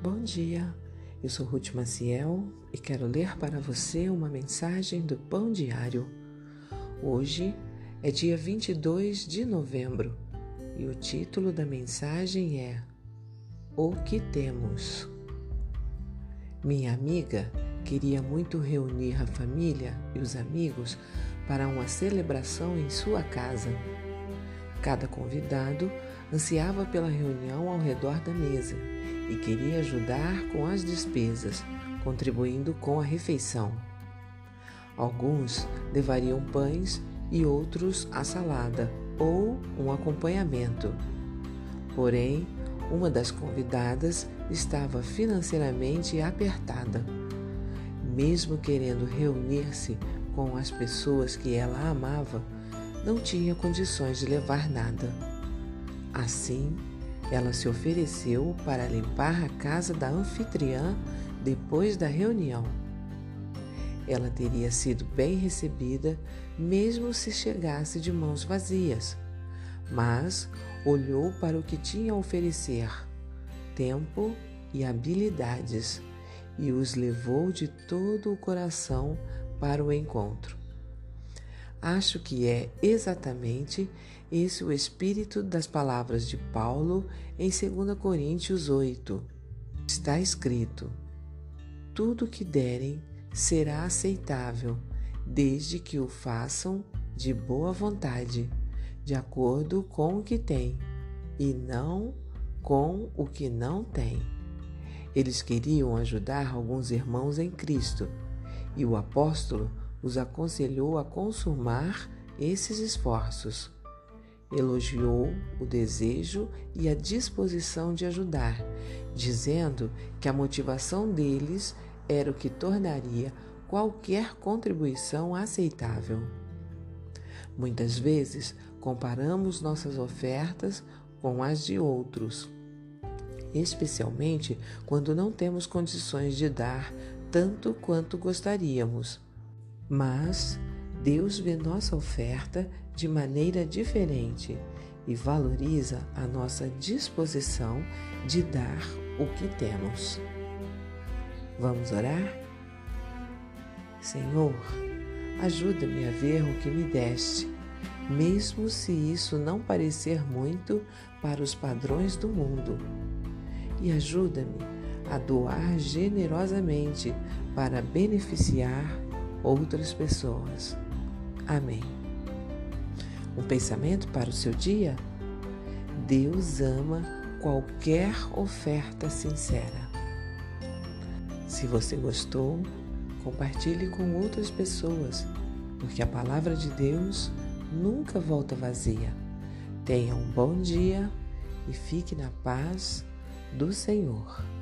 Bom dia, eu sou Ruth Maciel e quero ler para você uma mensagem do Pão Diário. Hoje é dia 22 de novembro e o título da mensagem é O que temos. Minha amiga queria muito reunir a família e os amigos para uma celebração em sua casa. Cada convidado ansiava pela reunião ao redor da mesa e queria ajudar com as despesas, contribuindo com a refeição. Alguns levariam pães e outros a salada ou um acompanhamento. Porém, uma das convidadas estava financeiramente apertada. Mesmo querendo reunir-se com as pessoas que ela amava, não tinha condições de levar nada. Assim, ela se ofereceu para limpar a casa da anfitriã depois da reunião. Ela teria sido bem recebida, mesmo se chegasse de mãos vazias, mas olhou para o que tinha a oferecer: tempo e habilidades, e os levou de todo o coração para o encontro. Acho que é exatamente esse o espírito das palavras de Paulo em 2 Coríntios 8. Está escrito: Tudo que derem será aceitável, desde que o façam de boa vontade, de acordo com o que têm, e não com o que não têm. Eles queriam ajudar alguns irmãos em Cristo, e o apóstolo os aconselhou a consumar esses esforços. Elogiou o desejo e a disposição de ajudar, dizendo que a motivação deles era o que tornaria qualquer contribuição aceitável. Muitas vezes comparamos nossas ofertas com as de outros, especialmente quando não temos condições de dar tanto quanto gostaríamos. Mas Deus vê nossa oferta de maneira diferente e valoriza a nossa disposição de dar o que temos. Vamos orar? Senhor, ajuda-me a ver o que me deste, mesmo se isso não parecer muito para os padrões do mundo. E ajuda-me a doar generosamente para beneficiar outras pessoas. Amém. Um pensamento para o seu dia? Deus ama qualquer oferta sincera. Se você gostou, compartilhe com outras pessoas, porque a palavra de Deus nunca volta vazia. Tenha um bom dia e fique na paz do Senhor.